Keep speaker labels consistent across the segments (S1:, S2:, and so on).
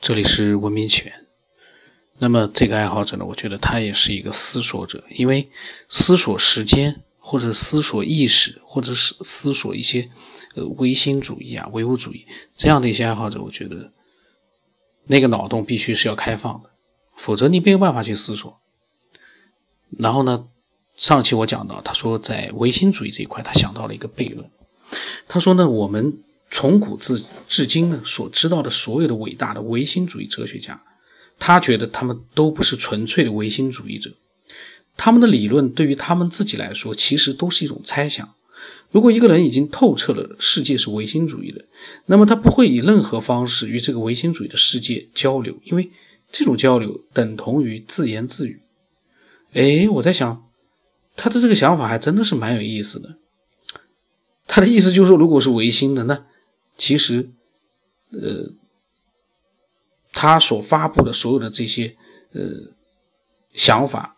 S1: 这里是文明起源。那么这个爱好者呢，我觉得他也是一个思索者，因为思索时间，或者思索意识，或者是思索一些呃唯心主义啊、唯物主义这样的一些爱好者，我觉得那个脑洞必须是要开放的，否则你没有办法去思索。然后呢，上期我讲到，他说在唯心主义这一块，他想到了一个悖论。他说呢，我们。从古至至今呢，所知道的所有的伟大的唯心主义哲学家，他觉得他们都不是纯粹的唯心主义者，他们的理论对于他们自己来说，其实都是一种猜想。如果一个人已经透彻了世界是唯心主义的，那么他不会以任何方式与这个唯心主义的世界交流，因为这种交流等同于自言自语。哎，我在想，他的这个想法还真的是蛮有意思的。他的意思就是说，如果是唯心的，那其实，呃，他所发布的所有的这些呃想法，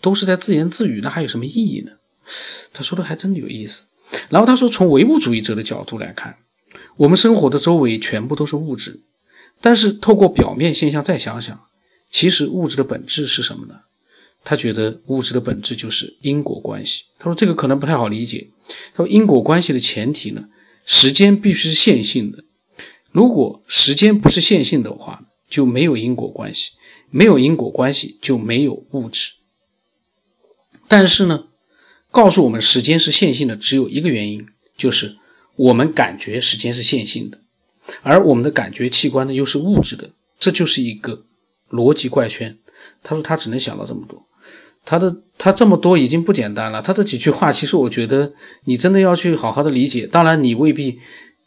S1: 都是在自言自语，那还有什么意义呢？他说的还真有意思。然后他说，从唯物主义者的角度来看，我们生活的周围全部都是物质，但是透过表面现象再想想，其实物质的本质是什么呢？他觉得物质的本质就是因果关系。他说这个可能不太好理解。他说因果关系的前提呢？时间必须是线性的，如果时间不是线性的话，就没有因果关系，没有因果关系就没有物质。但是呢，告诉我们时间是线性的只有一个原因，就是我们感觉时间是线性的，而我们的感觉器官呢又是物质的，这就是一个逻辑怪圈。他说他只能想到这么多。他的他这么多已经不简单了。他这几句话，其实我觉得你真的要去好好的理解。当然，你未必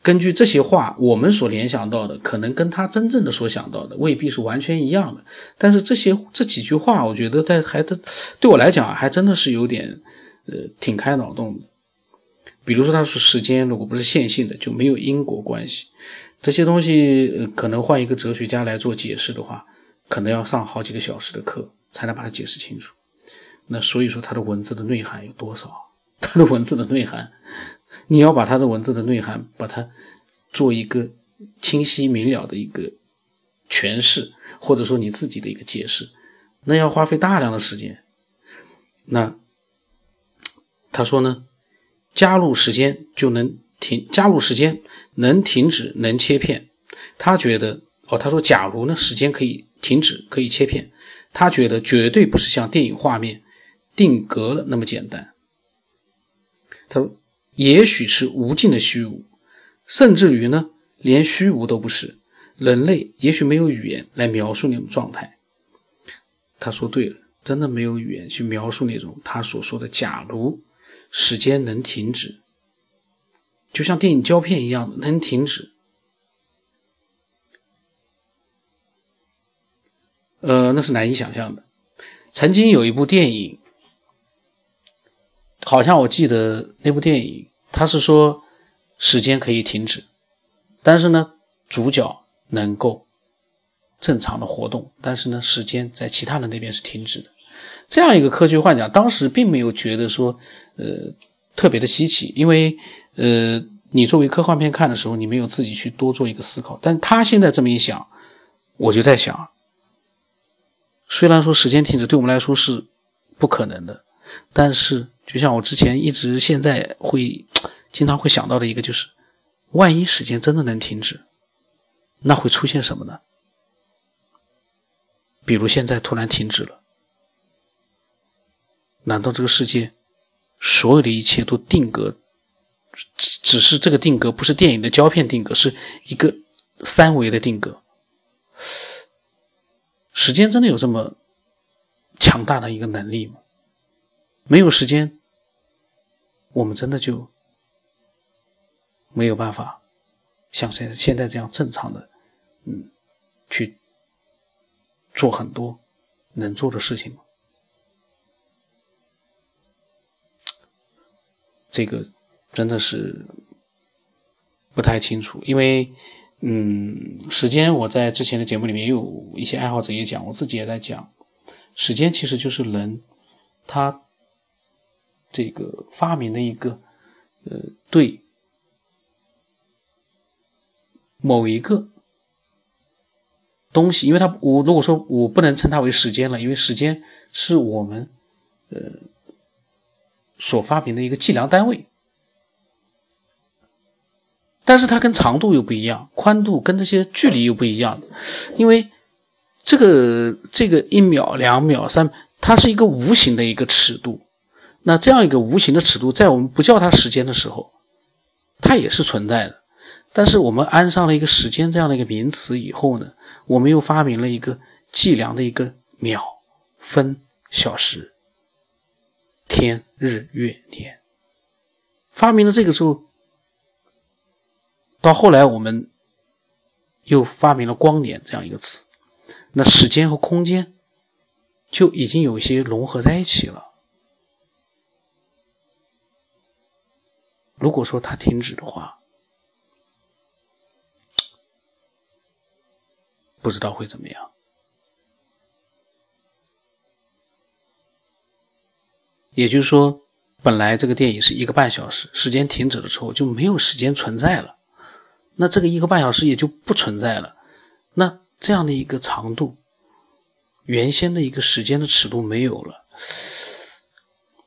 S1: 根据这些话，我们所联想到的，可能跟他真正的所想到的未必是完全一样的。但是这些这几句话，我觉得在还的对我来讲，还真的是有点呃挺开脑洞的。比如说，他说时间如果不是线性的，就没有因果关系。这些东西呃可能换一个哲学家来做解释的话，可能要上好几个小时的课才能把它解释清楚。那所以说，他的文字的内涵有多少？他的文字的内涵，你要把他的文字的内涵，把它做一个清晰明了的一个诠释，或者说你自己的一个解释，那要花费大量的时间。那他说呢，加入时间就能停，加入时间能停止，能切片。他觉得，哦，他说，假如呢，时间可以停止，可以切片，他觉得绝对不是像电影画面。定格了那么简单。他说：“也许是无尽的虚无，甚至于呢，连虚无都不是。人类也许没有语言来描述那种状态。”他说对了，真的没有语言去描述那种他所说的“假如时间能停止”，就像电影胶片一样的能停止。呃，那是难以想象的。曾经有一部电影。好像我记得那部电影，他是说时间可以停止，但是呢，主角能够正常的活动，但是呢，时间在其他人那边是停止的。这样一个科学幻想，当时并没有觉得说呃特别的稀奇，因为呃你作为科幻片看的时候，你没有自己去多做一个思考。但他现在这么一想，我就在想，虽然说时间停止对我们来说是不可能的，但是。就像我之前一直现在会经常会想到的一个，就是万一时间真的能停止，那会出现什么呢？比如现在突然停止了，难道这个世界所有的一切都定格？只只是这个定格不是电影的胶片定格，是一个三维的定格？时间真的有这么强大的一个能力吗？没有时间。我们真的就没有办法像现现在这样正常的，嗯，去做很多能做的事情吗？这个真的是不太清楚，因为，嗯，时间我在之前的节目里面也有一些爱好者也讲，我自己也在讲，时间其实就是人他。这个发明的一个，呃，对某一个东西，因为它我如果说我不能称它为时间了，因为时间是我们呃所发明的一个计量单位，但是它跟长度又不一样，宽度跟这些距离又不一样，因为这个这个一秒、两秒、三，它是一个无形的一个尺度，那这样一个无形的尺度，在我们不叫它时间的时候，它也是存在的。但是我们安上了一个时间这样的一个名词以后呢，我们又发明了一个计量的一个秒、分、小时、天、日、月、年。发明了这个之后，到后来我们又发明了光年这样一个词，那时间和空间就已经有一些融合在一起了。如果说它停止的话，不知道会怎么样。也就是说，本来这个电影是一个半小时，时间停止了之后就没有时间存在了，那这个一个半小时也就不存在了。那这样的一个长度，原先的一个时间的尺度没有了，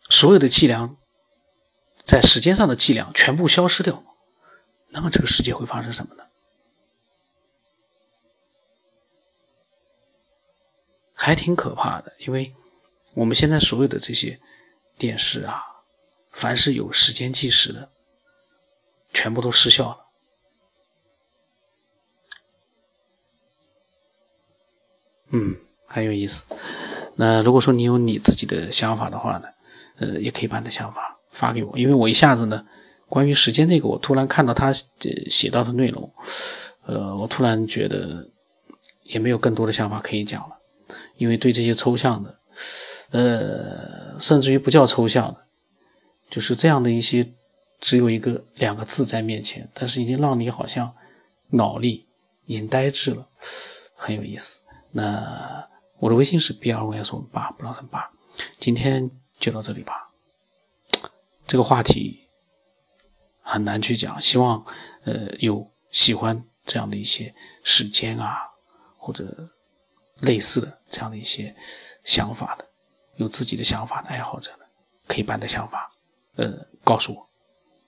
S1: 所有的计量在时间上的计量全部消失掉，那么这个世界会发生什么呢？还挺可怕的，因为我们现在所有的这些电视啊，凡是有时间计时的，全部都失效了。嗯，很有意思。那如果说你有你自己的想法的话呢，呃，也可以把你的想法发给我，因为我一下子呢，关于时间这个，我突然看到他写到的内容，呃，我突然觉得也没有更多的想法可以讲了。因为对这些抽象的，呃，甚至于不叫抽象的，就是这样的一些，只有一个两个字在面前，但是已经让你好像脑力已经呆滞了，很有意思。那我的微信是 b 二 y s 八不老成八，今天就到这里吧。这个话题很难去讲，希望呃有喜欢这样的一些时间啊，或者。类似的这样的一些想法的，有自己的想法的爱好者呢，可以把你的想法，呃，告诉我，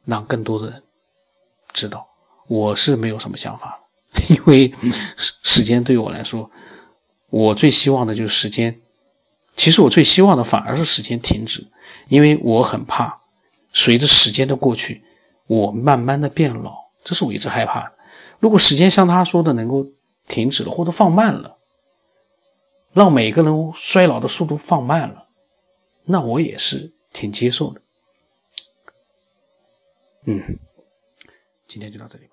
S1: 让更多的人知道。我是没有什么想法 因为时时间对我来说，我最希望的就是时间。其实我最希望的反而是时间停止，因为我很怕随着时间的过去，我慢慢的变老，这是我一直害怕的。如果时间像他说的能够停止了或者放慢了。让每个人衰老的速度放慢了，那我也是挺接受的。嗯，今天就到这里。